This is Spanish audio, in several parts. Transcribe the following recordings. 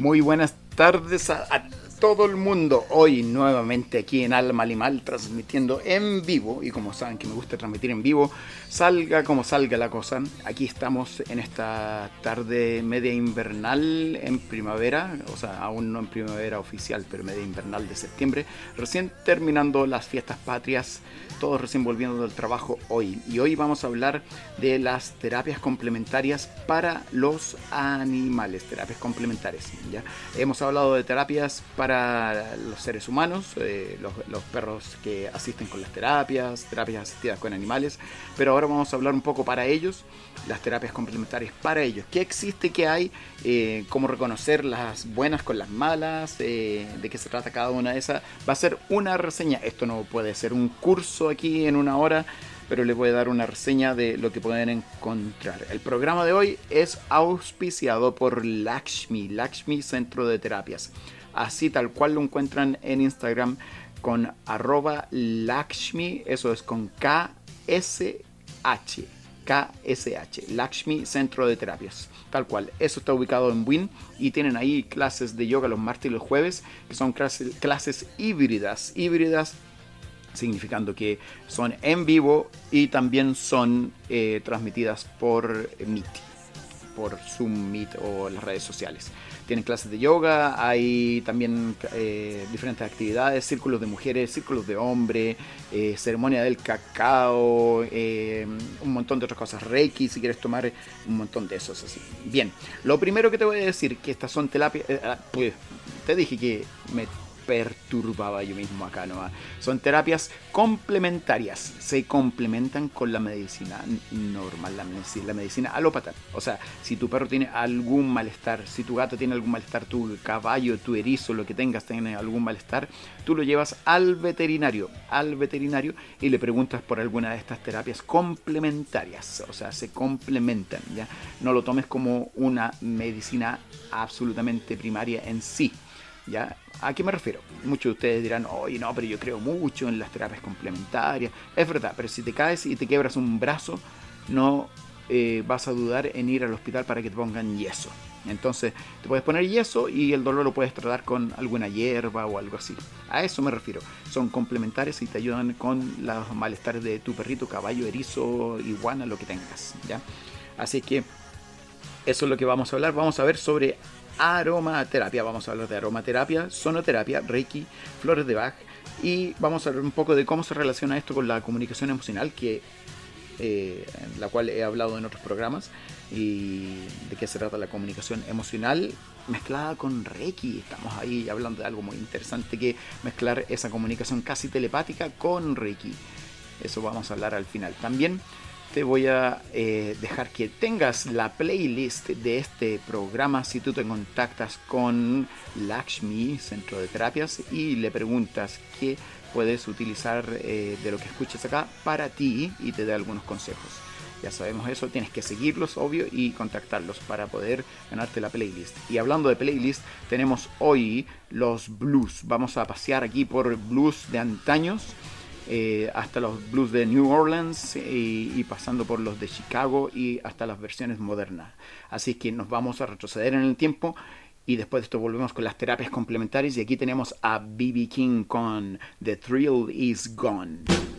Muy buenas tardes a, todo el mundo. Hoy nuevamente aquí en Alma Limal transmitiendo en vivo. Y como saben que me gusta transmitir en vivo, salga como salga la cosa. Aquí estamos en esta tarde media invernal en primavera. O sea, aún no en primavera oficial, pero media invernal de septiembre. Recién terminando las fiestas patrias todos recién volviendo del trabajo hoy. Y hoy vamos a hablar de las terapias complementarias para los animales, terapias complementarias. ¿ya? Hemos hablado de terapias para los seres humanos, eh, los, los, perros que asisten con las terapias, terapias asistidas con animales, pero ahora vamos a hablar un poco para ellos, las terapias complementarias para ellos. ¿Qué existe, qué hay? Eh, ¿Cómo reconocer las buenas con las malas? Eh, ¿De qué se trata cada una de esas? Va a ser una reseña. Esto no puede ser un curso aquí en una hora, pero les voy a dar una reseña de lo que pueden encontrar. El programa de hoy es auspiciado por Lakshmi, Lakshmi Centro de Terapias. Así tal cual lo encuentran en Instagram con arroba Lakshmi, eso es con K-S-H. KSH, Lakshmi Centro de Terapias. Tal cual, eso está ubicado en Win y tienen ahí clases de yoga los martes y los jueves, que son clases, híbridas. Híbridas significando que son en vivo y también son eh, transmitidas por Meet, por Zoom Meet o las redes sociales. Tienen clases de yoga, hay también eh, diferentes actividades, círculos de mujeres, círculos de hombres, eh, ceremonia del cacao, un montón de otras cosas, reiki si quieres tomar un montón de esos así. Bien, lo primero que te voy a decir que estas son terapias, ah, pues te dije que me perturbaba yo mismo acá, ¿no? Son terapias complementarias, se complementan con la medicina normal, la medicina, la medicina alópata. O sea, si tu perro tiene algún malestar, si tu gato tiene algún malestar, tu caballo, tu erizo, lo que tengas, tiene algún malestar, tú lo llevas al veterinario, al veterinario y le preguntas por alguna de estas terapias complementarias. O sea, se complementan, ¿ya? No lo tomes como una medicina absolutamente primaria en sí. ¿Ya? ¿A qué me refiero? Muchos de ustedes dirán, oye, no, pero yo creo mucho en las terapias complementarias. Es verdad, pero si te caes y te quebras un brazo, no eh, vas a dudar en ir al hospital para que te pongan yeso. Entonces, te puedes poner yeso y el dolor lo puedes tratar con alguna hierba o algo así. A eso me refiero. Son complementarios y te ayudan con los malestares de tu perrito, caballo, erizo, iguana, lo que tengas. ¿ya? Así que eso es lo que vamos a hablar. Vamos a ver sobre aromaterapia. Vamos a hablar de aromaterapia, sonoterapia, reiki, flores de Bach y vamos a hablar un poco de cómo se relaciona esto con la comunicación emocional, que eh, la cual he hablado en otros programas, y de qué se trata la comunicación emocional mezclada con Reiki. Estamos ahí hablando de algo muy interesante que mezclar esa comunicación casi telepática con Reiki. Eso vamos a hablar al final. También te voy a eh, dejar que tengas la playlist de este programa si tú te contactas con Lakshmi, Centro de Terapias, y le preguntas qué puedes utilizar eh, de lo que escuchas acá para ti y te da algunos consejos. Ya sabemos eso, tienes que seguirlos, obvio, y contactarlos para poder ganarte la playlist. Y hablando de playlist, tenemos hoy los blues. Vamos a pasear aquí por blues de antaños eh, hasta los blues de New Orleans y, pasando por los de Chicago y hasta las versiones modernas. Así que nos vamos a retroceder en el tiempo y después de esto volvemos con las terapias complementarias y aquí tenemos a BB King con The Thrill Is Gone.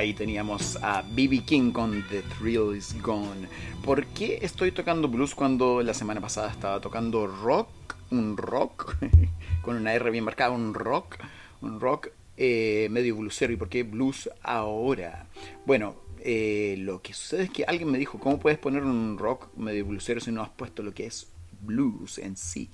Ahí teníamos a BB King con The Thrill Is Gone. ¿Por qué estoy tocando blues cuando la semana pasada estaba tocando rock? Un rock, con una R bien marcada, un rock, un rock eh, medio bluesero. ¿Y por qué blues ahora? Bueno, eh, lo que sucede es que alguien me dijo, ¿cómo puedes poner un rock medio bluesero si no has puesto lo que es blues en sí?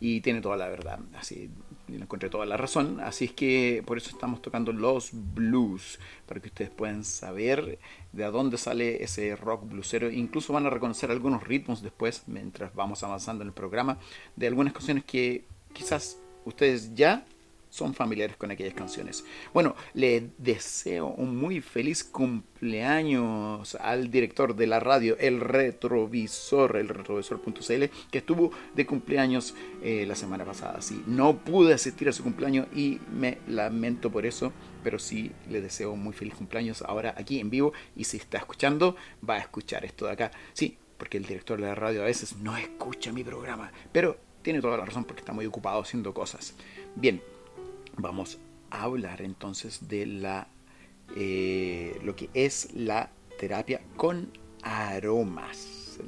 Y tiene toda la verdad, así le encontré toda la razón. Así es que por eso estamos tocando los blues, para que ustedes puedan saber de dónde sale ese rock bluesero. Incluso van a reconocer algunos ritmos después, mientras vamos avanzando en el programa, de algunas canciones que quizás ustedes ya son familiares con aquellas canciones. Bueno, le deseo un muy feliz cumpleaños al director de la radio, el retrovisor, el retrovisor.cl, que estuvo de cumpleaños eh, la semana pasada. Sí, no pude asistir a su cumpleaños y me lamento por eso, pero sí le deseo un muy feliz cumpleaños ahora aquí en vivo y si está escuchando, va a escuchar esto de acá. Sí, porque el director de la radio a veces no escucha mi programa, pero tiene toda la razón porque está muy ocupado haciendo cosas. Bien, vamos a hablar entonces de la eh, lo que es la terapia con aromas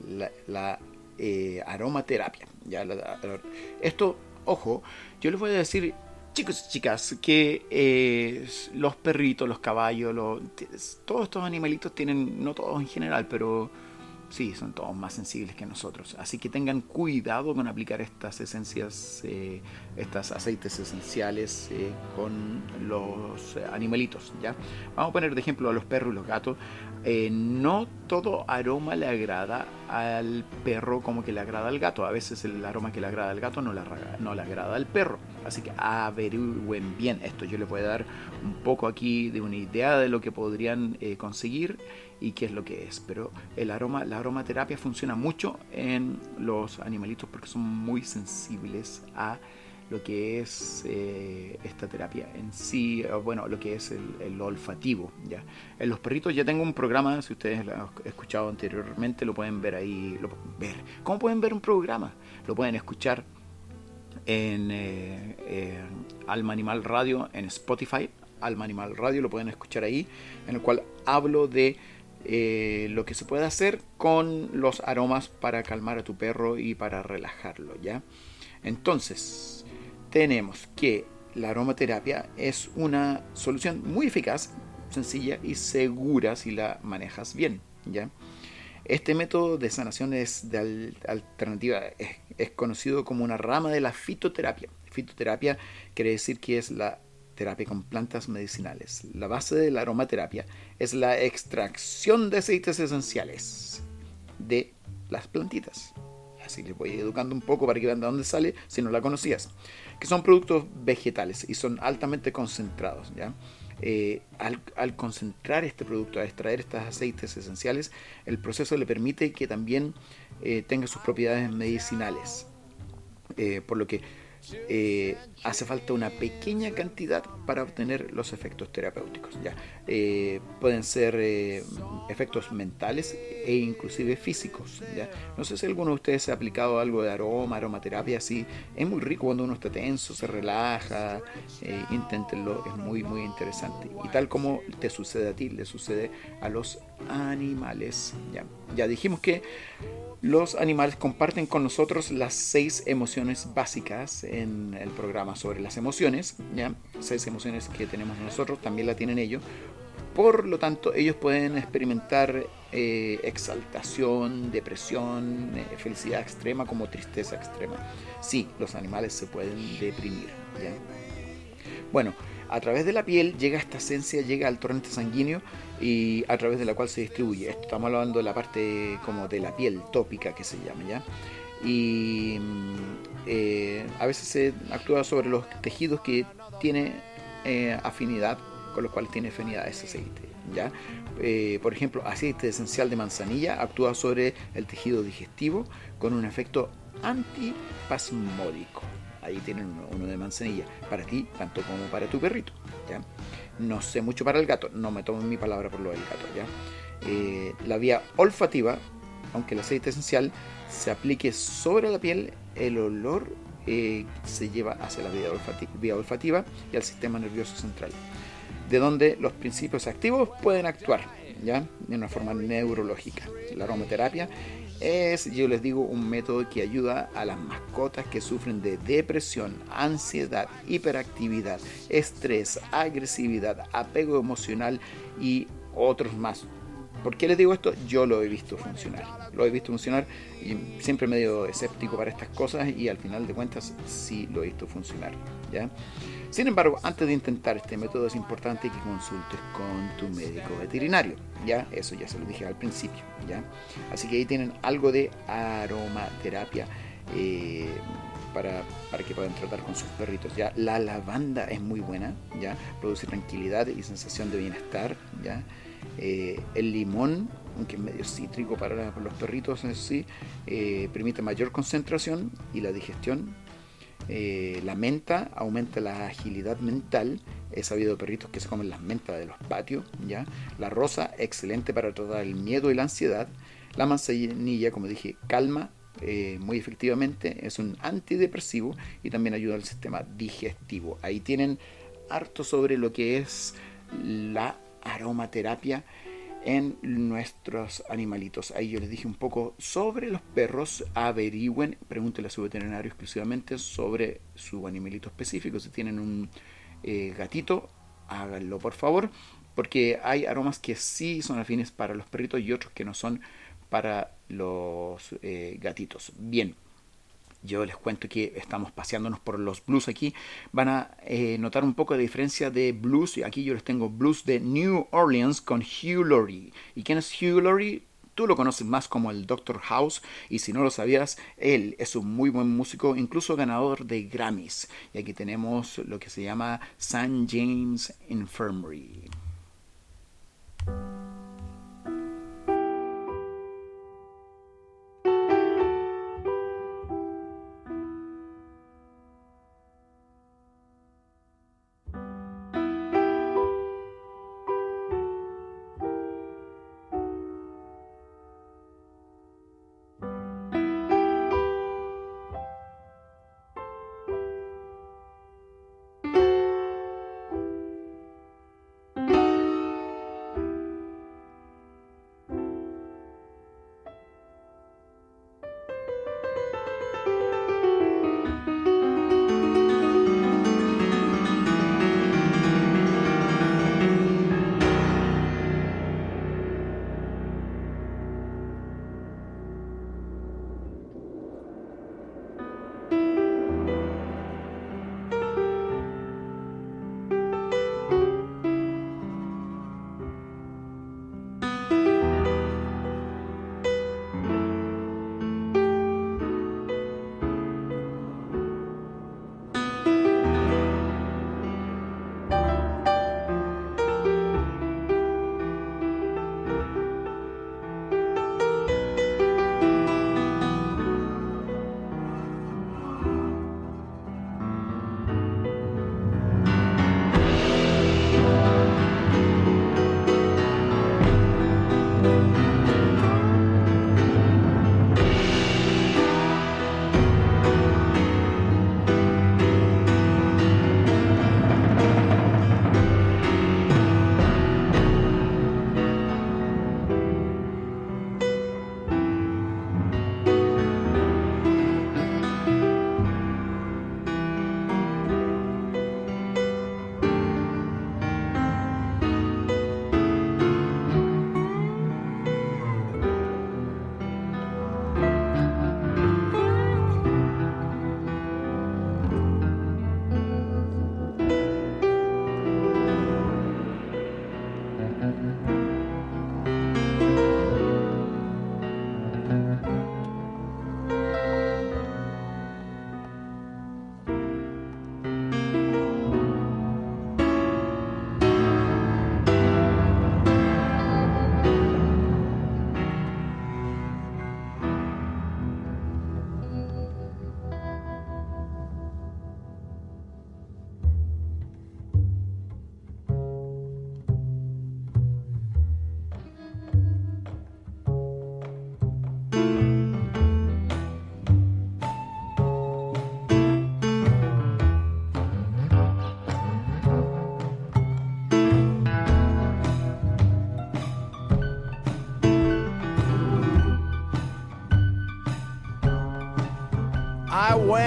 la, eh, aromaterapia ya esto ojo yo les voy a decir chicos y chicas que eh, los perritos los caballos todos estos animalitos tienen no todos en general pero sí, son todos más sensibles que nosotros. Así que tengan cuidado con aplicar estas esencias, eh, estos aceites esenciales eh, con los animalitos. ¿ya? Vamos a poner de ejemplo a los perros y los gatos. Eh, no todo aroma le agrada al perro como que le agrada al gato. A veces el aroma que le agrada al gato no le, agrada al perro. Así que averigüen bien esto. Yo les voy a dar un poco aquí de una idea de lo que podrían conseguir y qué es lo que es. Pero el aroma, la aromaterapia funciona mucho en los animalitos porque son muy sensibles a lo que es eh, esta terapia en sí, bueno, lo que es el, olfativo. ¿ya? En los perritos ya tengo un programa, si ustedes lo han escuchado anteriormente, lo pueden ver ahí, lo ver. ¿Cómo pueden ver un programa? Lo pueden escuchar en eh, Alma Animal Radio, en Spotify, Alma Animal Radio, lo pueden escuchar ahí, en el cual hablo de eh, lo que se puede hacer con los aromas para calmar a tu perro y para relajarlo, ¿ya? Entonces, tenemos que la aromaterapia es una solución muy eficaz, sencilla y segura si la manejas bien, ¿ya? Este método de sanación es de alternativa, es conocido como una rama de la fitoterapia. Fitoterapia quiere decir que es la terapia con plantas medicinales. La base de la aromaterapia es la extracción de aceites esenciales de las plantitas. Así les voy educando un poco para que vean de dónde sale si no la conocías. Que son productos vegetales y son altamente concentrados. ¿ya? Eh, al, concentrar este producto, a extraer estos aceites esenciales, el proceso le permite que también eh, tenga sus propiedades medicinales. Eh, por lo que hace falta una pequeña cantidad para obtener los efectos terapéuticos. ¿ya? Eh, pueden ser eh, efectos mentales e inclusive físicos. No sé si alguno de ustedes ha aplicado algo de aroma, aromaterapia, así. Es muy rico cuando uno está tenso, se relaja. inténtenlo, es muy, muy interesante. Y tal como te sucede a ti, le sucede a los animales. Ya, ya dijimos que los animales comparten con nosotros las seis emociones básicas en el programa sobre las emociones. ¿ya? Seis emociones que tenemos nosotros, también la tienen ellos. Por lo tanto, ellos pueden experimentar eh, exaltación, depresión, eh, felicidad extrema como tristeza extrema. Sí, los animales se pueden deprimir. ¿ya? Bueno, a través de la piel llega esta esencia, llega al torrente sanguíneo y a través de la cual se distribuye. Estamos hablando de la parte como de la piel tópica que se llama, ¿ya? Y mm, eh, a veces se actúa sobre los tejidos que tiene afinidad, con los cuales tiene afinidad ese aceite, ¿ya? Eh, por ejemplo, aceite esencial de manzanilla actúa sobre el tejido digestivo con un efecto antipasmódico ahí tienen uno, de manzanilla, para ti, tanto como para tu perrito. ¿ya? No sé mucho para el gato, no me tomo mi palabra por lo del gato. ¿ya? Eh, la vía olfativa, aunque el aceite esencial se aplique sobre la piel, el olor eh, se lleva hacia la vía olfativa, y al sistema nervioso central. De donde los principios activos pueden actuar, ¿ya? De una forma neurológica. La aromaterapia es, yo les digo, un método que ayuda a las mascotas que sufren de depresión, ansiedad, hiperactividad, estrés, agresividad, apego emocional y otros más. ¿Por qué les digo esto? Yo lo he visto funcionar. Lo he visto funcionar y siempre medio escéptico para estas cosas y al final de cuentas sí lo he visto funcionar. ¿ya? Sin embargo, antes de intentar este método es importante que consultes con tu médico veterinario. ¿ya? Eso ya se lo dije al principio. ¿ya? Así que ahí tienen algo de aromaterapia. Eh, para, para, que puedan tratar con sus perritos. ¿ya? La lavanda es muy buena, ¿ya? produce tranquilidad y sensación de bienestar. ¿ya? Eh, el limón, aunque es medio cítrico para los perritos sí, eh, permite mayor concentración y la digestión. Eh, la menta aumenta la agilidad mental. He sabido perritos que se comen las mentas de los patios. ¿ya? La rosa, excelente para tratar el miedo y la ansiedad. La manzanilla, como dije, calma muy efectivamente. Es un antidepresivo y también ayuda al sistema digestivo. Ahí tienen harto sobre lo que es la aromaterapia en nuestros animalitos. Ahí yo les dije un poco sobre los perros. Averigüen, pregúntenle a su veterinario exclusivamente sobre su animalito específico. Si tienen un eh, gatito, háganlo por favor, porque hay aromas que sí son afines para los perritos y otros que no son para los eh, gatitos. Bien. Yo les cuento que estamos paseándonos por los blues aquí. Van a eh, notar un poco de diferencia de blues. Aquí yo les tengo blues de New Orleans con Hugh Laurie. ¿Y quién es Hugh Laurie? Tú lo conoces más como el Dr. House y si no lo sabías, él es un muy buen músico, incluso ganador de Grammys. Y aquí tenemos lo que se llama St. James Infirmary.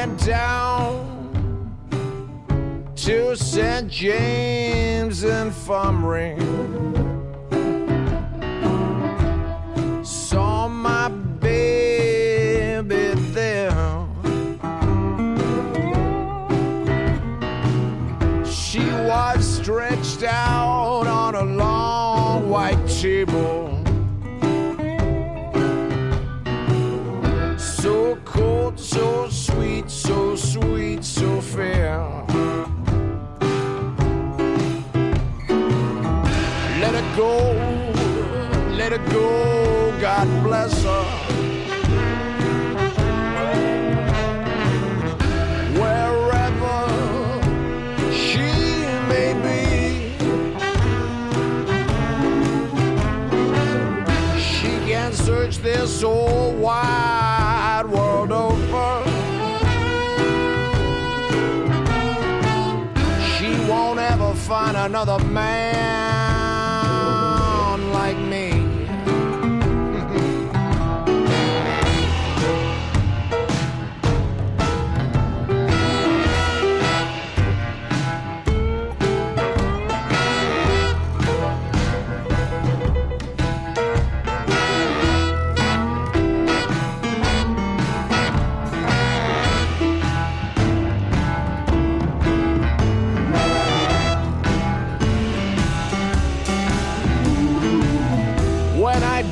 Went down to St. James Infirmary. the man.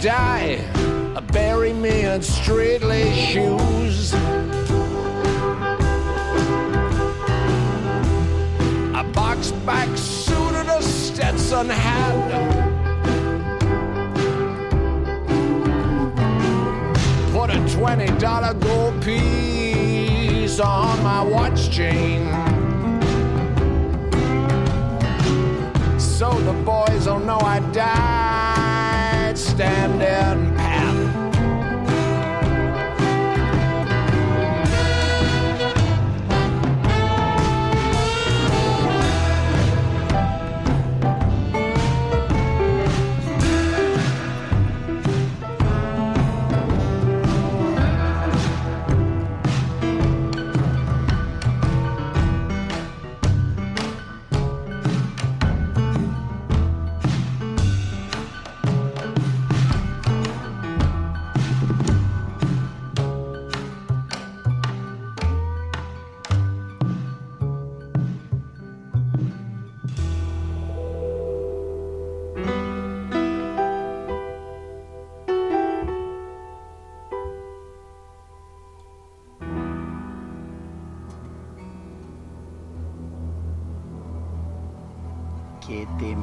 Die, bury me in straight shoes. A box back suit and a Stetson hat. Put a twenty dollar gold piece on my watch chain. So the boys will know I died Standing.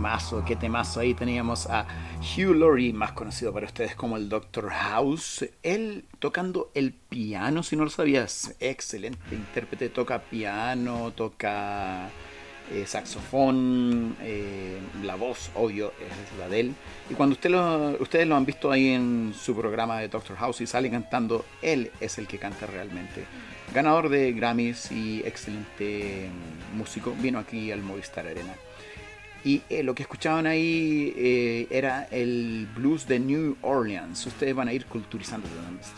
Temazo, qué temazo. Ahí teníamos a Hugh Laurie, más conocido para ustedes como el Doctor House. Él tocando el piano, si no lo sabías. Excelente intérprete, toca piano, toca eh, saxofón, eh, la voz, obvio, es la de él. Y cuando usted lo, ustedes lo han visto ahí en su programa de Doctor House y sale cantando, él es el que canta realmente. Ganador de Grammys y excelente músico, vino aquí al Movistar Arena. Y eh, lo que escuchaban ahí eh, era el blues de New Orleans. Ustedes van a ir culturizándose,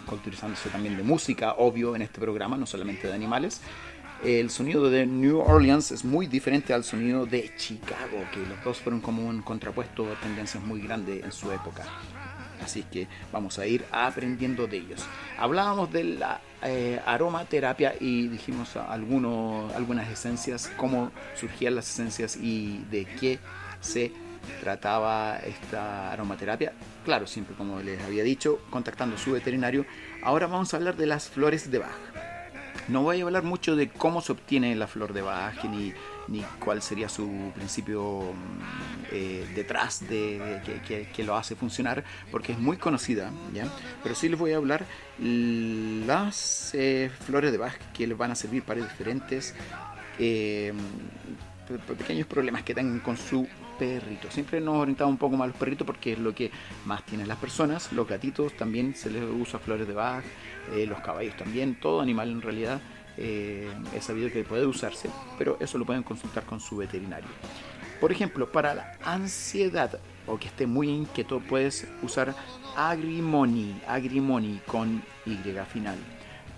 culturizándose también de música, obvio, en este programa, no solamente de animales. El sonido de New Orleans es muy diferente al sonido de Chicago, que los dos fueron como un contrapuesto de tendencias muy grande en su época. Así que vamos a ir aprendiendo de ellos. Hablábamos de la eh, aromaterapia y dijimos algunas esencias, cómo surgían las esencias y de qué se trataba esta aromaterapia. Claro, siempre como les había dicho, contactando a su veterinario. Ahora vamos a hablar de las flores de Bach. No voy a hablar mucho de cómo se obtiene la flor de Bach ni, ni cuál sería su principio eh, detrás de que, lo hace funcionar, porque es muy conocida, ¿ya? Pero sí les voy a hablar las eh, flores de Bach que les van a servir para diferentes eh, pequeños problemas que tengan con su perrito. Siempre nos orientamos un poco más a los perritos porque es lo que más tienen las personas. Los gatitos también se les usa flores de Bach, eh, los caballos también, todo animal en realidad eh, es sabido que puede usarse, pero eso lo pueden consultar con su veterinario. Por ejemplo, para la ansiedad o que esté muy inquieto, puedes usar agrimony, agrimony con Y final.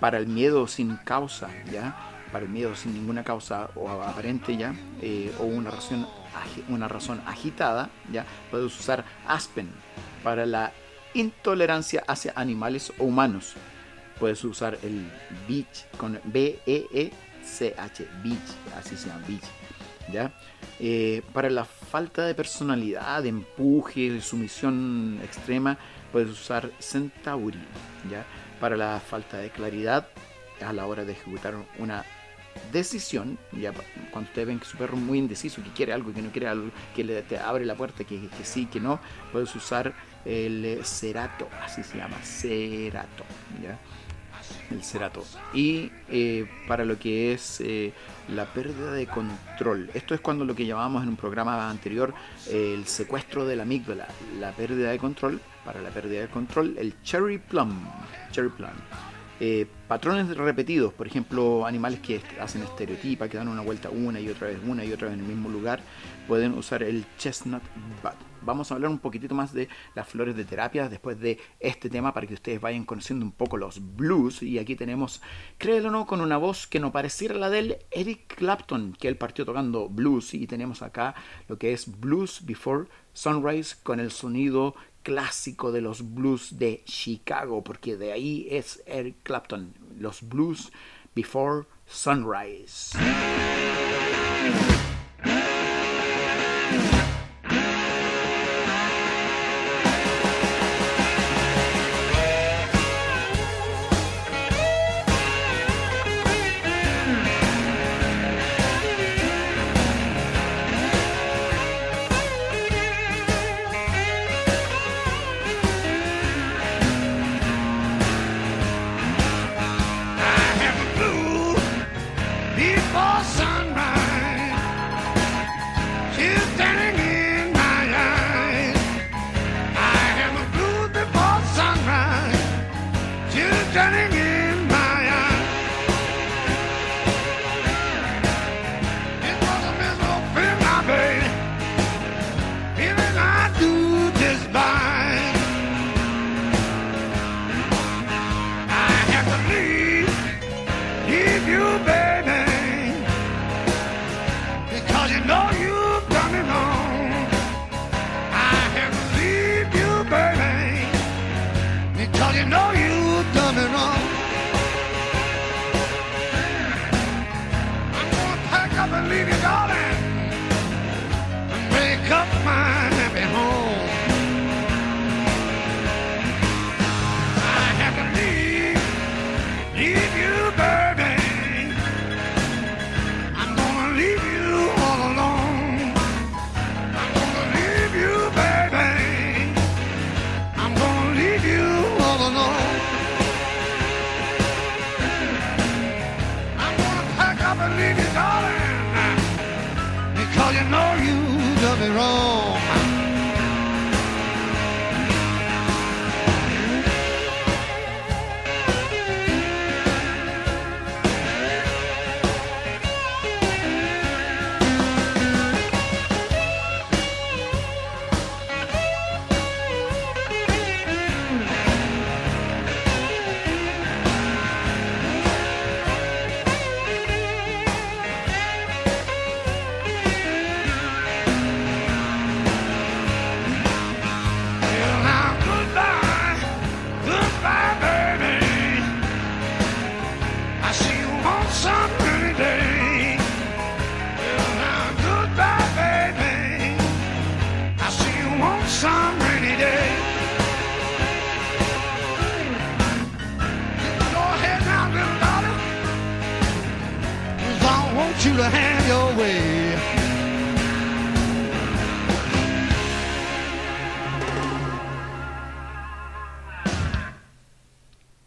para el miedo sin causa, ¿ya? Para el miedo sin ninguna causa o aparente, ¿ya? Eh, o una razón, una razón agitada, ¿ya? Puedes usar Aspen. Para la intolerancia hacia animales o humanos, puedes usar el Beach con B-E-E-C-H, Beach, así se llama, Beach. ¿Ya? Eh, para la falta de personalidad, de empuje, de sumisión extrema, puedes usar Centauri. ¿ya? Para la falta de claridad a la hora de ejecutar una decisión, ya cuando ustedes ven que su perro es muy indeciso, que quiere algo, que no quiere algo, que le te abre la puerta, que, sí, que no, puedes usar el cerato, así se llama, cerato, ¿ya? el cerato. Y eh, para lo que es eh, la pérdida de control. Esto es cuando lo que llamábamos en un programa anterior el secuestro de la amígdala. La pérdida de control. Para la pérdida de control, el cherry plum. Cherry plum. Eh, patrones repetidos, por ejemplo, animales que hacen estereotipa, que dan una vuelta una y otra vez, una y otra vez en el mismo lugar, pueden usar el chestnut butt. Vamos a hablar un poquitito más de las flores de terapia después de este tema para que ustedes vayan conociendo un poco los blues. Y aquí tenemos, créelo o no, con una voz que no pareciera la del Eric Clapton, que él partió tocando blues. Y tenemos acá lo que es Blues Before Sunrise con el sonido clásico de los blues de Chicago, porque de ahí es Eric Clapton, los blues before sunrise.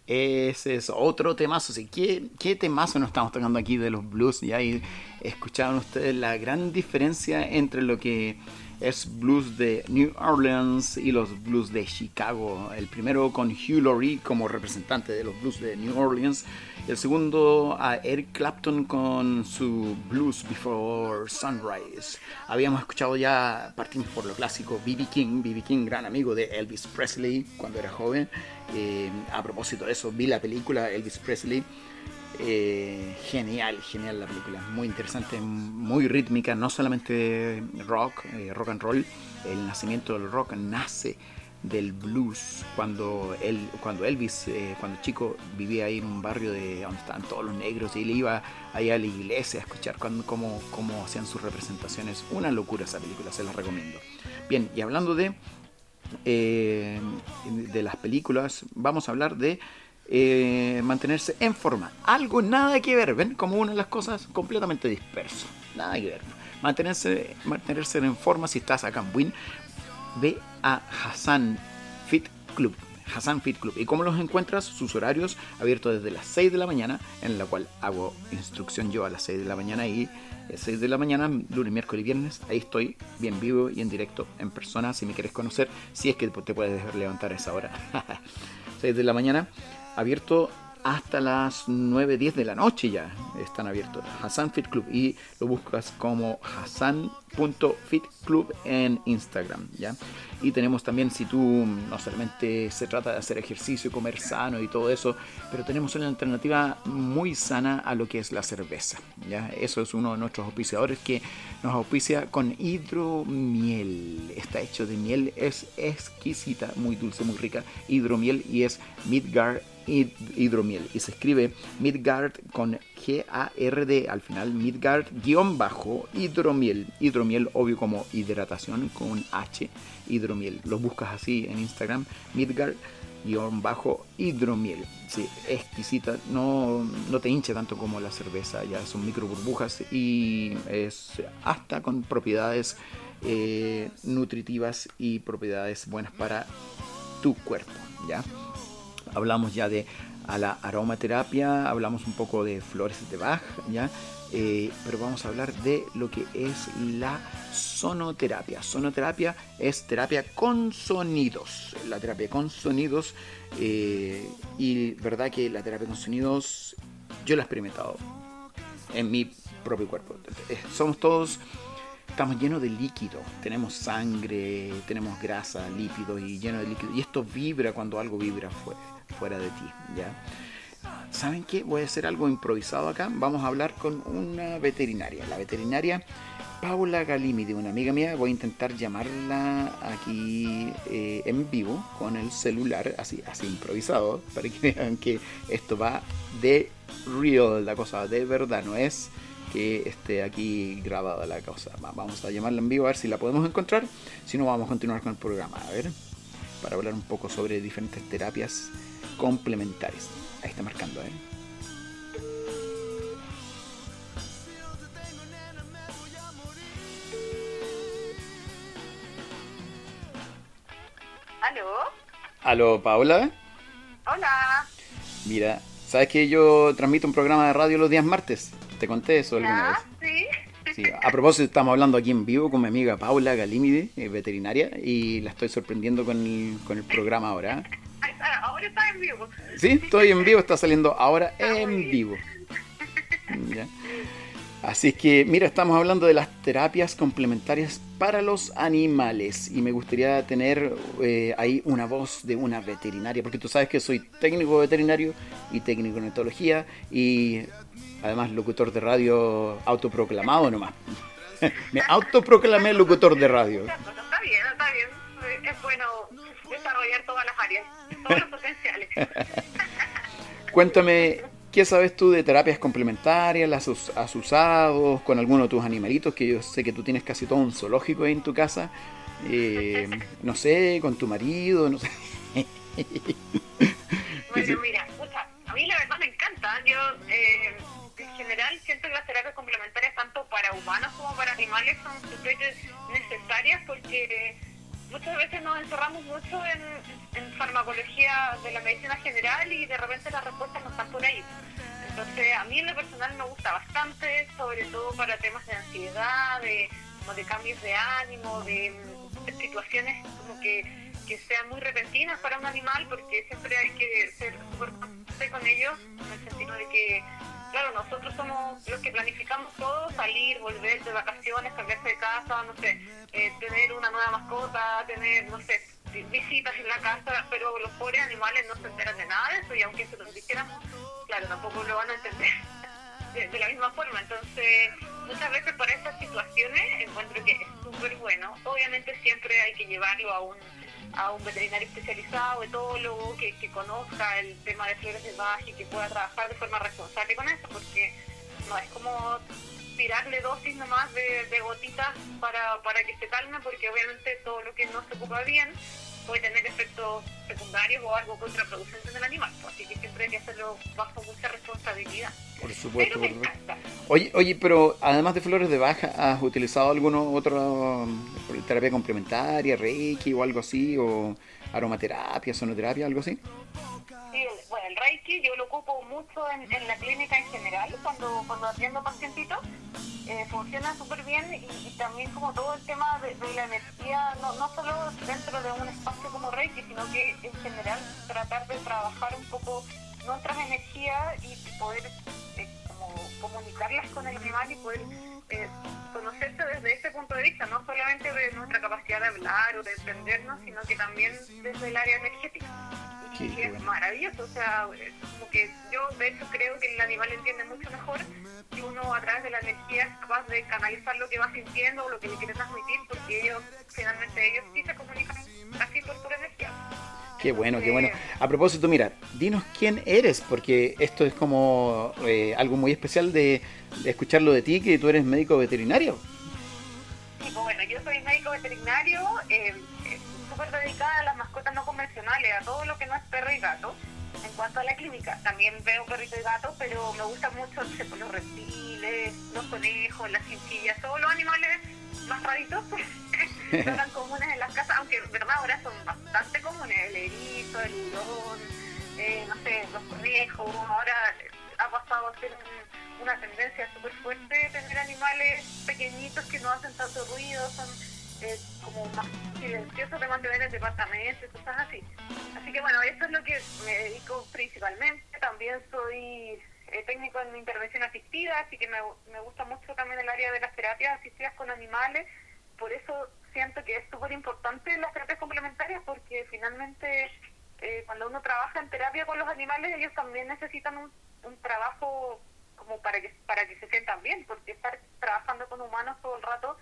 Ese es otro temazo. ¿qué, ¿Qué temazo nos estamos tocando aquí de los blues? Y ahí escuchaban ustedes la gran diferencia entre lo que es blues de New Orleans y los blues de Chicago. El primero con Hugh Laurie como representante de los blues de New Orleans. El segundo a Eric Clapton con su Blues Before Sunrise. Habíamos escuchado ya, partimos por lo clásico, B.B. King. B.B. King, gran amigo de Elvis Presley cuando era joven. Eh, a propósito de eso, vi la película Elvis Presley eh, genial, genial la película, muy interesante, muy rítmica, no solamente rock, eh, rock and roll, el nacimiento del rock nace del blues. Cuando él, cuando Elvis, eh, cuando chico vivía ahí en un barrio de donde estaban todos los negros y él iba ahí a la iglesia a escuchar cómo, cómo hacían sus representaciones, una locura esa película, se la recomiendo. Bien, y hablando de de las películas, vamos a hablar de eh, mantenerse en forma. Algo nada que ver, ¿ven? Como una de las cosas completamente disperso. Nada que ver. Mantenerse, mantenerse en forma si estás acá en. Ve a Hassan Fit Club. Hassan Fit Club. ¿Y cómo los encuentras? Sus horarios abiertos desde las 6 de la mañana, en la cual hago instrucción yo a las 6 de la mañana y 6 eh, de la mañana, lunes, miércoles y viernes. Ahí estoy, bien vivo y en directo, en persona, si me quieres conocer, si es que te puedes levantar a esa hora. 6 de la mañana abierto hasta las 9, 10 de la noche ya están abiertos. Hassan Fit Club y lo buscas como hassan.fitclub en Instagram, ¿ya? Y tenemos también, si tú no solamente se trata de hacer ejercicio, comer sano y todo eso, pero tenemos una alternativa muy sana a lo que es la cerveza, ¿ya? Eso es uno de nuestros auspiciadores que nos auspicia con hidromiel. Está hecho de miel, es exquisita, muy dulce, muy rica, hidromiel y es Midgard hidromiel y se escribe Midgard con G-A-R-D al final, Midgard guion bajo hidromiel, hidromiel obvio como hidratación con H, hidromiel, lo buscas así en Instagram, Midgard guion bajo hidromiel, sí, exquisita, no, no te hinche tanto como la cerveza, ya son micro burbujas y es hasta con propiedades eh, nutritivas y propiedades buenas para tu cuerpo, ¿ya? hablamos ya de a la aromaterapia, hablamos un poco de flores de Bach, ¿ya? Eh, pero vamos a hablar de lo que es la sonoterapia. Sonoterapia es terapia con sonidos. La terapia con sonidos, eh, y verdad que la terapia con sonidos yo la he experimentado en mi propio cuerpo. Eh, somos todos estamos llenos de líquido, tenemos sangre, tenemos grasa, lípidos y lleno de líquido. Y esto vibra cuando algo vibra fuera fuera de ti, ¿ya? ¿Saben qué? Voy a hacer algo improvisado acá. Vamos a hablar con una veterinaria. La veterinaria Paula Galimi, de una amiga mía. Voy a intentar llamarla aquí eh, en vivo con el celular, así, así improvisado, para que vean que esto va de real, la cosa de verdad, no es que esté aquí grabada la cosa. Vamos a llamarla en vivo a ver si la podemos encontrar. Si no, vamos a continuar con el programa. A ver, para hablar un poco sobre diferentes terapias complementarias. Ahí está marcando, ¿eh? ¿Aló? ¿Aló, Paula? Hola. Mira, ¿sabes que yo transmito un programa de radio los días martes? ¿Te conté eso alguna vez? Sí. Sí, a propósito, estamos hablando aquí en vivo con mi amiga Paula Galimide, eh, veterinaria, y la estoy sorprendiendo con el, con el programa ahora. Ahora está en vivo. Sí, estoy en vivo, está saliendo ahora en vivo. Ya. Así que, mira, estamos hablando de las terapias complementarias para los animales y me gustaría tener eh, ahí una voz de una veterinaria, porque tú sabes que soy técnico veterinario y técnico en etología y además locutor de radio autoproclamado nomás. me autoproclamé locutor de radio. Está bien, está bien. Es bueno desarrollar todas las áreas, todos los potenciales. Cuéntame, ¿qué sabes tú de terapias complementarias? ¿Las has usado con alguno de tus animalitos? Que yo sé que tú tienes casi todo un zoológico ahí en tu casa. Eh, no sé, con tu marido, no sé. bueno, mira, a mí la verdad me encanta. Yo, eh, en general, siento que las terapias complementarias, tanto para humanos como para animales, son súper necesarias porque muchas veces nos encerramos mucho en, farmacología de la medicina general y de repente las respuestas no están por ahí. Entonces, a mí en lo personal me gusta bastante, sobre todo para temas de ansiedad, de, cambios de ánimo, de, situaciones como que que sean muy repentinas para un animal, porque siempre hay que ser súper con ellos, en el sentido de que, claro, nosotros somos los que planificamos todo, salir, volver de vacaciones, cambiarse de casa, no sé, eh, tener una nueva mascota, tener, no sé, visitas en la casa, pero los pobres animales no se enteran de nada de eso y aunque se lo dijéramos, claro, tampoco lo van a entender de, de la misma forma. Entonces, muchas veces para estas situaciones encuentro que es súper bueno. Obviamente siempre hay que llevarlo a un a un veterinario especializado, etólogo, que, que conozca el tema de flores de Bach y que pueda trabajar de forma responsable con eso, porque no es como tirarle dosis nomás de, de gotitas para, para que se calme, porque obviamente todo lo que no se ocupa bien puede tener efectos secundarios o algo contraproducente en el animal, pues, así que siempre hay que hacerlo bajo mucha responsabilidad. Por supuesto. Pero por. Oye, oye, pero además de flores de baja, ¿has utilizado alguna otra um, terapia complementaria, reiki o algo así? ¿O aromaterapia, sonoterapia, algo así? Sí, el- bueno, el Reiki yo lo ocupo mucho en, la clínica en general, cuando, cuando atiendo pacientitos. Eh, funciona súper bien y, también como todo el tema de, de la energía, no, no solo dentro de un espacio como Reiki, sino que en general tratar de trabajar un poco nuestras energías y poder eh, como comunicarlas con el animal y poder eh, conocerse desde ese punto de vista, no solamente de nuestra capacidad de hablar o de entendernos, sino que también desde el área energética. Es bueno. maravilloso, o sea, como que yo de hecho creo que el animal entiende mucho mejor si uno a través de la energía es capaz de canalizar lo que va sintiendo o lo que le quiere transmitir, porque ellos, finalmente ellos sí se comunican así por pura energía. Qué bueno, qué bueno. A propósito, mira, dinos quién eres, porque esto es como eh, algo muy especial de, de escucharlo de ti, que tú eres médico veterinario. Sí, pues bueno, yo soy médico veterinario, eh, eh, súper dedicada a las mascotas no a todo lo que no es perro y gato. En cuanto a la clínica, también veo perrito y gato, pero me gustan mucho no sé, pues, los reptiles, los conejos, las chinchillas, todos los animales más raritos que no tan comunes en las casas, aunque en verdad ahora son bastante comunes, el erizo, el hurón, eh, no sé, los conejos, ahora ha pasado a ser un- una tendencia súper fuerte de tener animales pequeñitos que no hacen tanto ruido, son eh, como más silenciosos de mantener el departamento y cosas así. Así que bueno, eso es lo que me dedico principalmente. También soy eh, técnico en intervención asistida, así que me, me gusta mucho también el área de las terapias asistidas con animales. Por eso siento que es súper importante las terapias complementarias porque finalmente eh, cuando uno trabaja en terapia con los animales ellos también necesitan un, un trabajo como para que para que se sientan bien porque estar trabajando con humanos todo el rato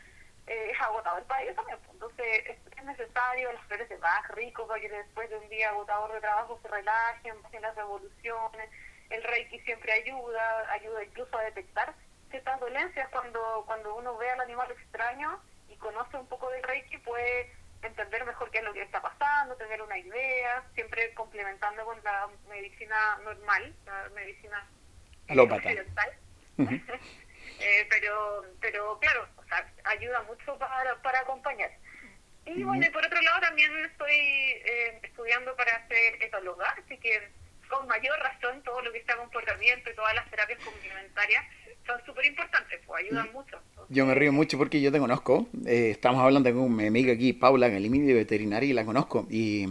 eh, es agotador para ellos también pues. entonces es, es necesario las flores de Bach rico para que después de un día agotador de trabajo se relajen bajen las revoluciones el reiki siempre ayuda ayuda incluso a detectar ciertas dolencias cuando cuando uno ve al animal extraño y conoce un poco del reiki puede entender mejor qué es lo que está pasando, tener una idea, siempre complementando con la medicina normal, la medicina Alópata. occidental. Eh, pero, pero claro, o sea, ayuda mucho para, para acompañar. Y bueno, y por otro lado también estoy eh, estudiando para ser etóloga, así que con mayor razón todo lo que está comportamiento y todas las terapias complementarias son súper importantes, pues ayudan mucho. Yo me río mucho porque yo te conozco. eh, estamos hablando con mi amiga aquí, Paula Galimini, de veterinaria, y la conozco. Y,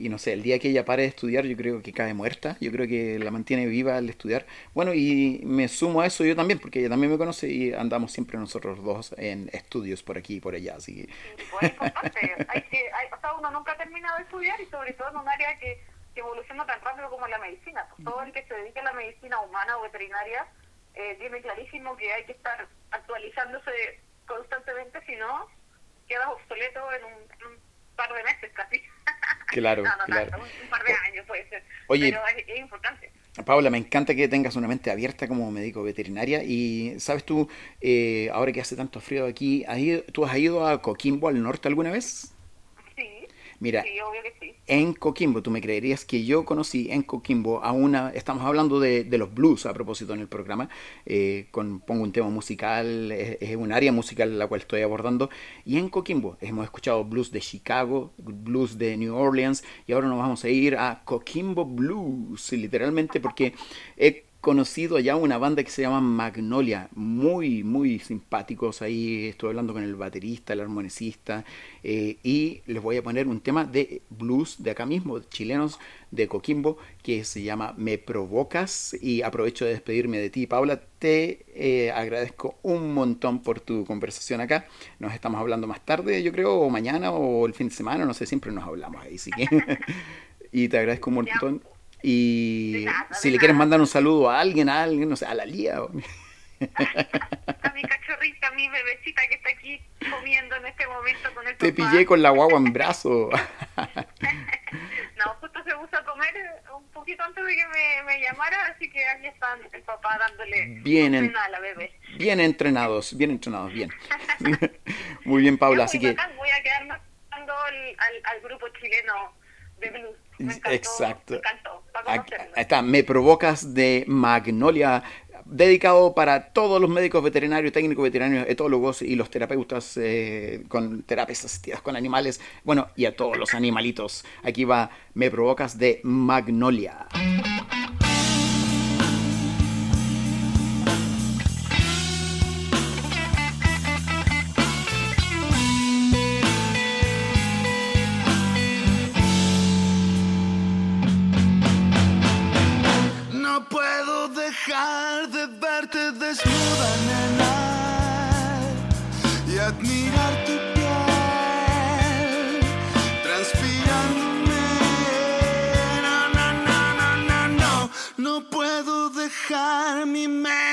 y no sé, el día que ella pare de estudiar, yo creo que cae muerta. Yo creo que la mantiene viva al estudiar. Bueno, y me sumo a eso yo también, porque ella también me conoce y andamos siempre nosotros dos en estudios por aquí y por allá. Así que Sí, pues importante. Hay que, hay, o sea, uno nunca termina de estudiar y sobre todo en un área que, que evoluciona tan rápido como la medicina. Pues todo el que se dedique a la medicina humana o veterinaria eh, tiene clarísimo que hay que estar actualizándose constantemente, si no, quedas obsoleto en un, en un par de meses casi. Claro, no, no claro. tanto, un, par de años puede ser. Oye. Pero es, es importante. Paula, me encanta que tengas una mente abierta como médico veterinaria y sabes tú, eh, ahora que hace tanto frío aquí, ¿has ido- ¿tú has ido a Coquimbo al norte alguna vez? Mira, sí, obvio que sí. en Coquimbo, tú me creerías que yo conocí en Coquimbo a una, estamos hablando de, de los blues a propósito en el programa, eh, con, pongo un tema musical, es, es un área musical la cual estoy abordando, y en Coquimbo hemos escuchado blues de Chicago, blues de New Orleans, y ahora nos vamos a ir a Coquimbo Blues, literalmente porque he conocido allá una banda que se llama Magnolia, muy, muy simpáticos. Ahí estoy hablando con el baterista, el armonicista, eh, y les voy a poner un tema de blues de acá mismo, chilenos de Coquimbo, que se llama Me Provocas. Y aprovecho de despedirme de ti, Paula. Te eh, agradezco un montón por tu conversación acá. Nos estamos hablando más tarde, yo creo, o mañana, o el fin de semana, no sé, siempre nos hablamos ahí, sí que. y te agradezco un montón. Y si le quieres mandar un saludo a alguien, a alguien, no sé, a la Lía. a mi cachorrita, a mi bebecita que está aquí comiendo en este momento con el Te pillé con la guagua en brazo. no, justo se puso a comer un poquito antes de que me, me llamara, así que aquí está el papá dándole bien a la bebé. Bien entrenados, bien entrenados, bien. Muy bien, Paula, así que... Voy a quedarme al, al, al grupo chileno de blues. Exacto. Me encantó, está, me provocas de Magnolia, dedicado para todos los médicos veterinarios, técnicos veterinarios, etólogos y los terapeutas eh, con terapias asistidas con animales, bueno, y a todos los animalitos. Aquí va Me provocas de Magnolia. Mi mente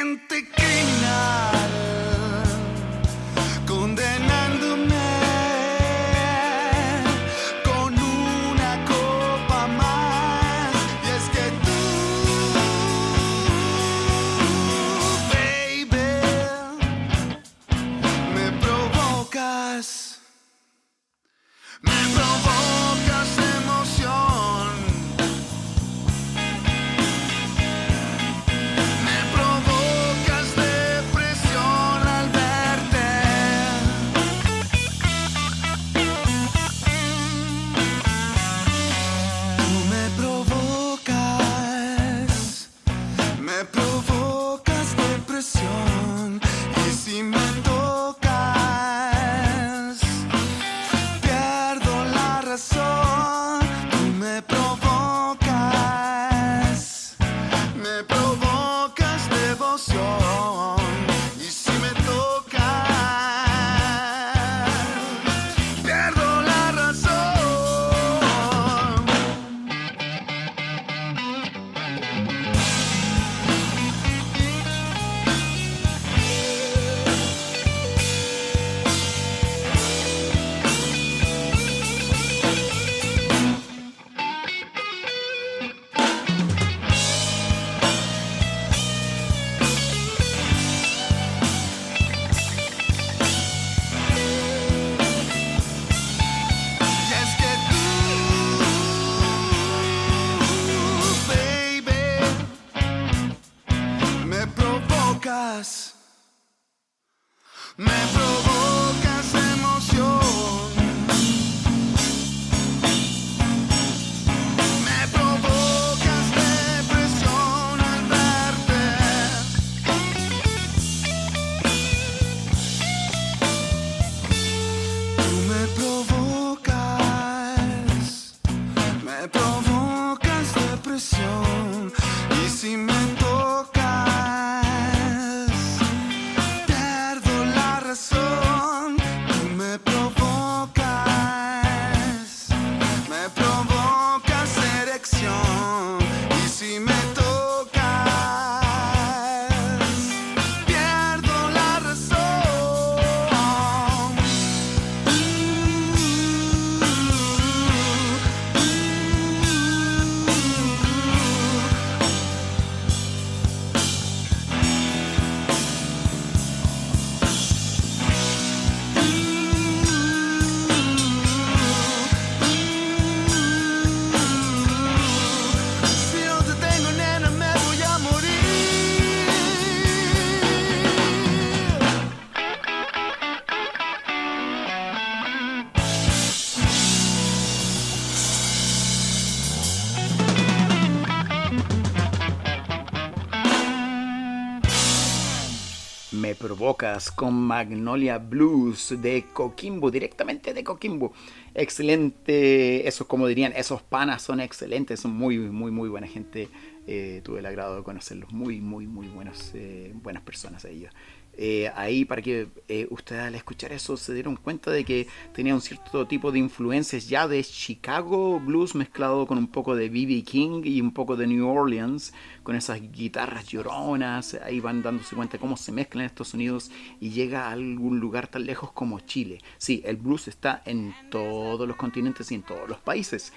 Con Magnolia Blues de Coquimbo, directamente de Coquimbo. Excelente, esos como dirían, esos panas son excelentes, son muy, muy, muy buena gente. Eh, tuve el agrado de conocerlos, muy, muy, muy buenos, eh, buenas personas ellos. Eh, ahí para que eh, ustedes al escuchar eso se dieron cuenta de que tenía un cierto tipo de influencias ya de Chicago blues mezclado con un poco de B.B. King y un poco de New Orleans, con esas guitarras lloronas, ahí van dándose cuenta cómo se mezclan estos sonidos y llega a algún lugar tan lejos como Chile. Sí, el blues está en todos los continentes y en todos los países.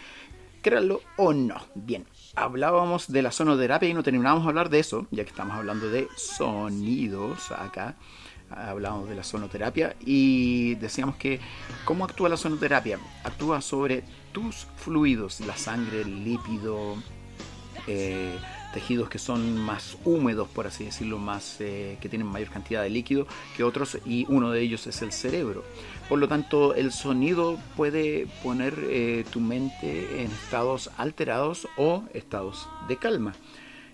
Créanlo o no. Bien, hablábamos de la sonoterapia y no terminamos de hablar de eso, ya que estamos hablando de sonidos acá. Hablábamos de la sonoterapia y decíamos que cómo actúa la sonoterapia. Actúa sobre tus fluidos, la sangre, el lípido, eh, tejidos que son más húmedos, por así decirlo, más eh, que tienen mayor cantidad de líquido que otros y uno de ellos es el cerebro. Por lo tanto, el sonido puede poner eh, tu mente en estados alterados o estados de calma.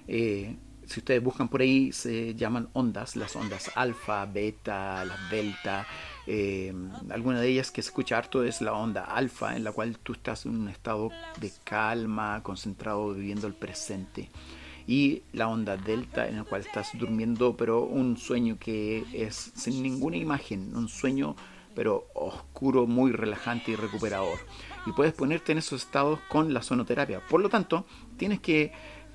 Eh, si ustedes buscan por ahí, se llaman ondas, las ondas alfa, beta, las delta. Eh, alguna de ellas que se escucha harto es la onda alfa, en la cual tú estás en un estado de calma, concentrado, viviendo el presente. Y la onda delta, en la cual estás durmiendo, pero un sueño que es sin ninguna imagen, un sueño pero oscuro, muy relajante y recuperador. Y puedes ponerte en esos estados con la sonoterapia. Por lo tanto, tienes que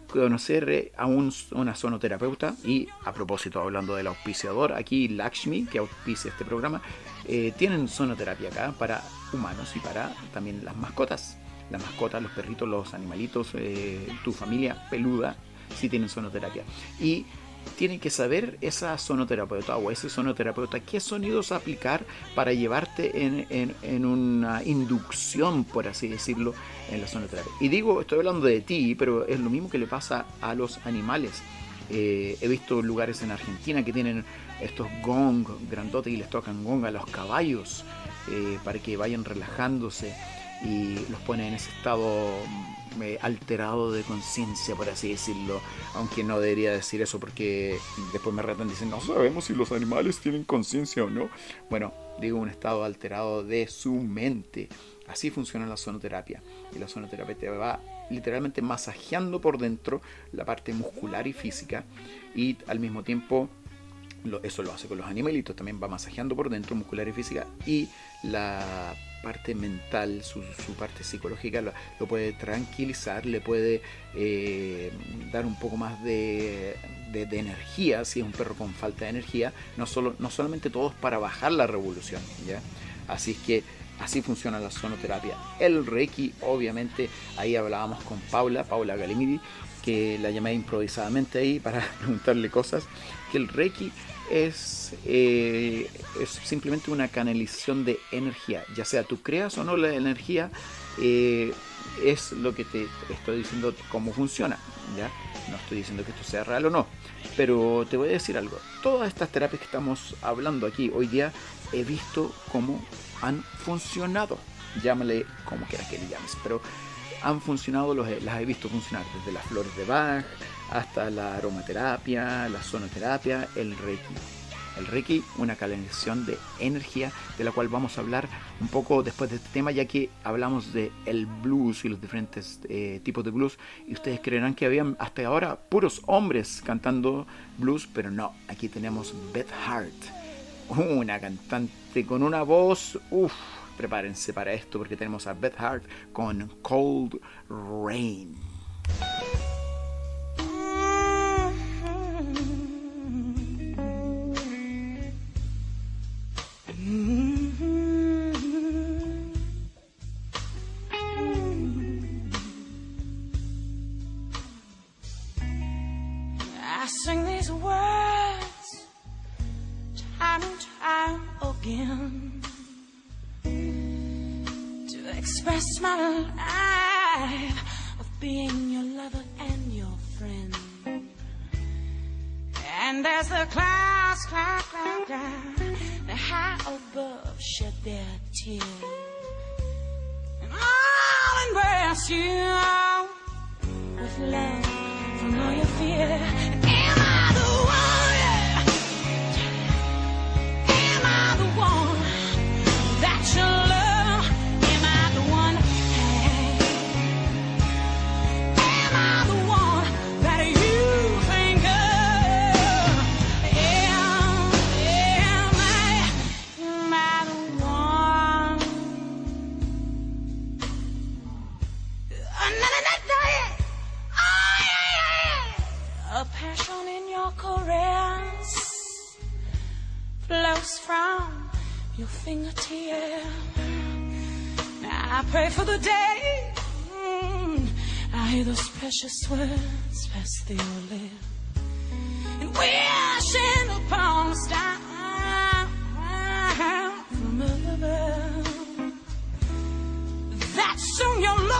conocer eh, a un, una sonoterapeuta y a propósito hablando del auspiciador aquí Lakshmi que auspicia este programa eh, tienen sonoterapia acá para humanos y para también las mascotas las mascotas los perritos los animalitos eh, tu familia peluda sí tienen sonoterapia y tienen que saber esa sonoterapeuta o ese sonoterapeuta qué sonidos aplicar para llevarte en, en, en, una inducción, por así decirlo, en la sonoterapia. Y digo, estoy hablando de ti, pero es lo mismo que le pasa a los animales. Eh, he visto lugares en Argentina que tienen estos gong grandotes y les tocan gong a los caballos eh, para que vayan relajándose y los ponen en ese estado alterado de conciencia, por así decirlo. Aunque no debería decir eso porque después me retan y dicen, no sabemos si los animales tienen conciencia o no. Bueno, digo un estado alterado de su mente. Así funciona la sonoterapia. Y la sonoterapia te va literalmente masajeando por dentro la parte muscular y física y al mismo tiempo eso lo hace con los animalitos, también va masajeando por dentro muscular y física y la parte mental, su, su parte psicológica, lo, puede tranquilizar, le puede eh, dar un poco más de, de, de, energía, si es un perro con falta de energía, no, solo, no solamente todos para bajar la revolución, ¿ya? Así es que así funciona la sonoterapia. El Reiki, obviamente, ahí hablábamos con Paula, Paula Galimidi, que la llamé improvisadamente ahí para preguntarle cosas, que el Reiki es, eh, es, simplemente una canalización de energía, ya sea tú creas o no la energía, eh, es lo que te estoy diciendo cómo funciona, ¿ya? No estoy diciendo que esto sea real o no, pero te voy a decir algo, todas estas terapias que estamos hablando aquí hoy día, he visto cómo han funcionado, llámale como quieras que le llames, pero han funcionado, los, las he visto funcionar desde las flores de Bach hasta la aromaterapia, la sonoterapia, el Reiki. El Reiki, una canalización de energía de la cual vamos a hablar un poco después de este tema, ya que hablamos de el blues y los diferentes eh, tipos de blues. Y ustedes creerán que habían hasta ahora puros hombres cantando blues, pero no. Aquí tenemos Beth Hart, una cantante con una voz, uff, prepárense para esto porque tenemos a Beth Hart con Cold Rain.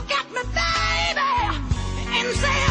Look at me, baby, and say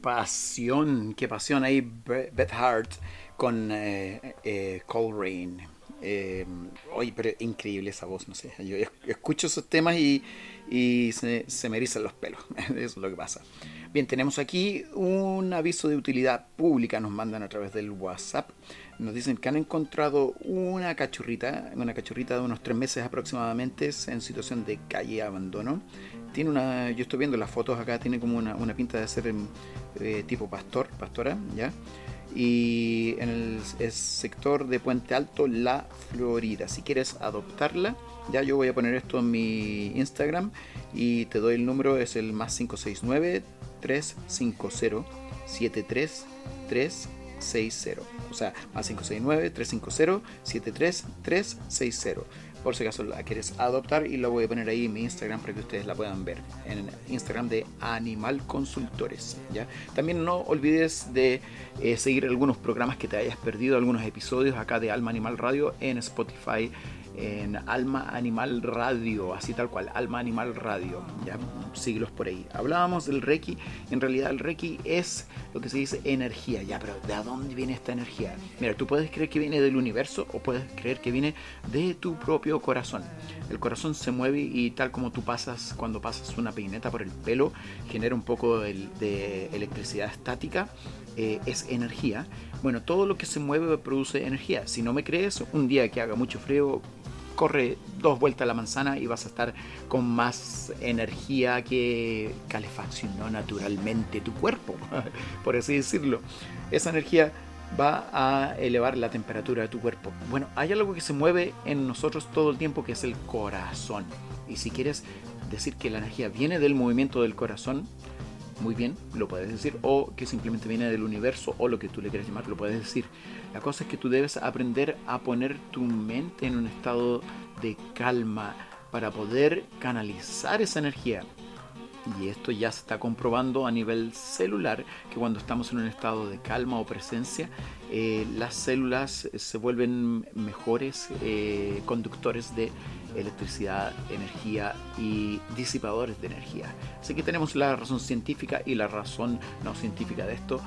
pasión, qué pasión ahí Beth Hart con eh, eh, Rain. Eh, oye, pero increíble esa voz, no sé. Yo es- escucho esos temas y, y se, me erizan los pelos. Eso es lo que pasa. Bien, tenemos aquí un aviso de utilidad pública. Nos mandan a través del WhatsApp. Nos dicen que han encontrado una cachorrita, una cachorrita de unos tres meses aproximadamente, en situación de calle abandono. Tiene una, yo estoy viendo las fotos acá, tiene como una, una pinta de ser em, eh, tipo pastor, pastora, ¿ya? Y en el, el sector de Puente Alto, La Florida. Si quieres adoptarla, ya yo voy a poner esto en mi Instagram y te doy el número, es el más 569 350 73360. O sea, más 569 350 73360 por si acaso la quieres adoptar y lo voy a poner ahí en mi Instagram para que ustedes la puedan ver en Instagram de Animal Consultores ¿ya? también no olvides de eh, seguir algunos programas que te hayas perdido algunos episodios acá de Alma Animal Radio en Spotify en Alma Animal Radio, así tal cual, Alma Animal Radio, ya siglos por ahí. Hablábamos del Reiki, en realidad el Reiki es lo que se dice energía, ya, pero ¿de dónde viene esta energía? Mira, tú puedes creer que viene del universo o puedes creer que viene de tu propio corazón. El corazón se mueve y tal como tú pasas cuando pasas una peineta por el pelo, genera un poco de, de electricidad estática, eh, es energía. Bueno, todo lo que se mueve produce energía. Si no me crees, un día que haga mucho frío, corre dos vueltas la manzana y vas a estar con más energía que calefaccionó naturalmente tu cuerpo, por así decirlo. Esa energía va a elevar la temperatura de tu cuerpo. Bueno, hay algo que se mueve en nosotros todo el tiempo que es el corazón. Y si quieres decir que la energía viene del movimiento del corazón, muy bien, lo puedes decir, o que simplemente viene del universo, o lo que tú le quieras llamar, lo puedes decir. La cosa es que tú debes aprender a poner tu mente en un estado de calma, para poder canalizar esa energía. Y esto ya se está comprobando a nivel celular, que cuando estamos en un estado de calma o presencia, eh, las células se vuelven mejores eh, conductores de electricidad, energía y disipadores de energía. Así que tenemos la razón científica y la razón no científica de esto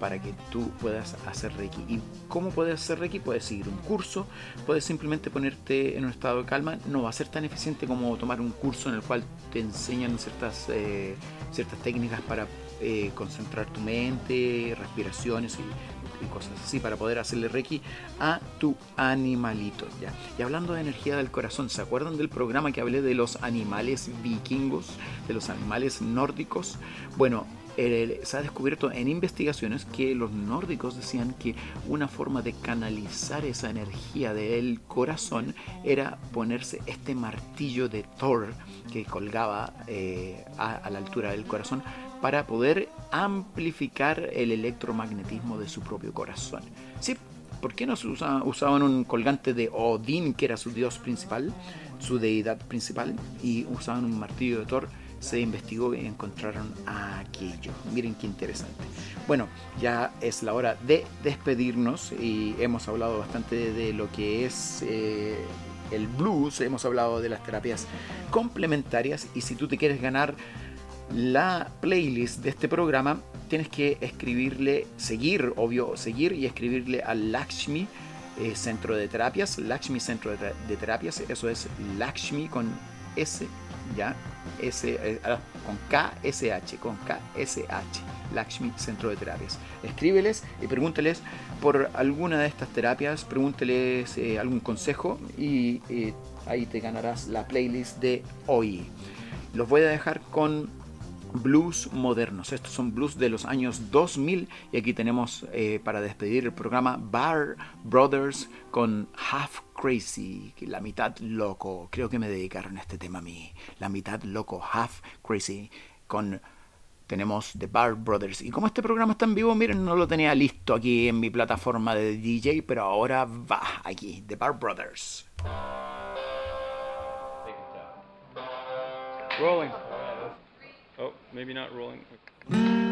para que tú puedas hacer Reiki. ¿Y cómo puedes hacer Reiki? Puedes seguir un curso, puedes simplemente ponerte en un estado de calma. No va a ser tan eficiente como tomar un curso en el cual te enseñan ciertas, eh, ciertas técnicas para eh, concentrar tu mente, respiraciones y, y cosas así para poder hacerle Reiki a tu animalito. ¿ya? Y hablando de energía del corazón, ¿se acuerdan del programa que hablé de los animales vikingos, de los animales nórdicos? Bueno, se ha descubierto en investigaciones que los nórdicos decían que una forma de canalizar esa energía del corazón era ponerse este martillo de Thor que colgaba eh, a, a la altura del corazón para poder amplificar el electromagnetismo de su propio corazón. Sí, ¿por qué no usaban un colgante de Odín, que era su dios principal, su deidad principal, y usaban un martillo de Thor? Se investigó y encontraron aquello. Miren qué interesante. Bueno, ya es la hora de despedirnos y hemos hablado bastante de, lo que es eh, el blues, hemos hablado de las terapias complementarias y si tú te quieres ganar la playlist de este programa, tienes que escribirle, seguir, obvio, seguir y escribirle al Lakshmi eh, Centro de Terapias, Lakshmi Centro de Terapias, eso es Lakshmi con S, ya, S, eh, con KSH, con KSH, Lakshmi Centro de Terapias. Escríbeles y pregúnteles por alguna de estas terapias, pregúnteles eh, algún consejo y eh, ahí te ganarás la playlist de hoy. Los voy a dejar con blues modernos. Estos son blues de los años 2000 y aquí tenemos eh, para despedir el programa Bar Brothers con Half Crazy, la mitad loco. Creo que me dedicaron este tema a mí. La mitad loco, Half Crazy, con tenemos The Bar Brothers. Y como este programa está en vivo, miren, no lo tenía listo aquí en mi plataforma de DJ, pero ahora va aquí, The Bar Brothers. Rolling. Oh, maybe not rolling. They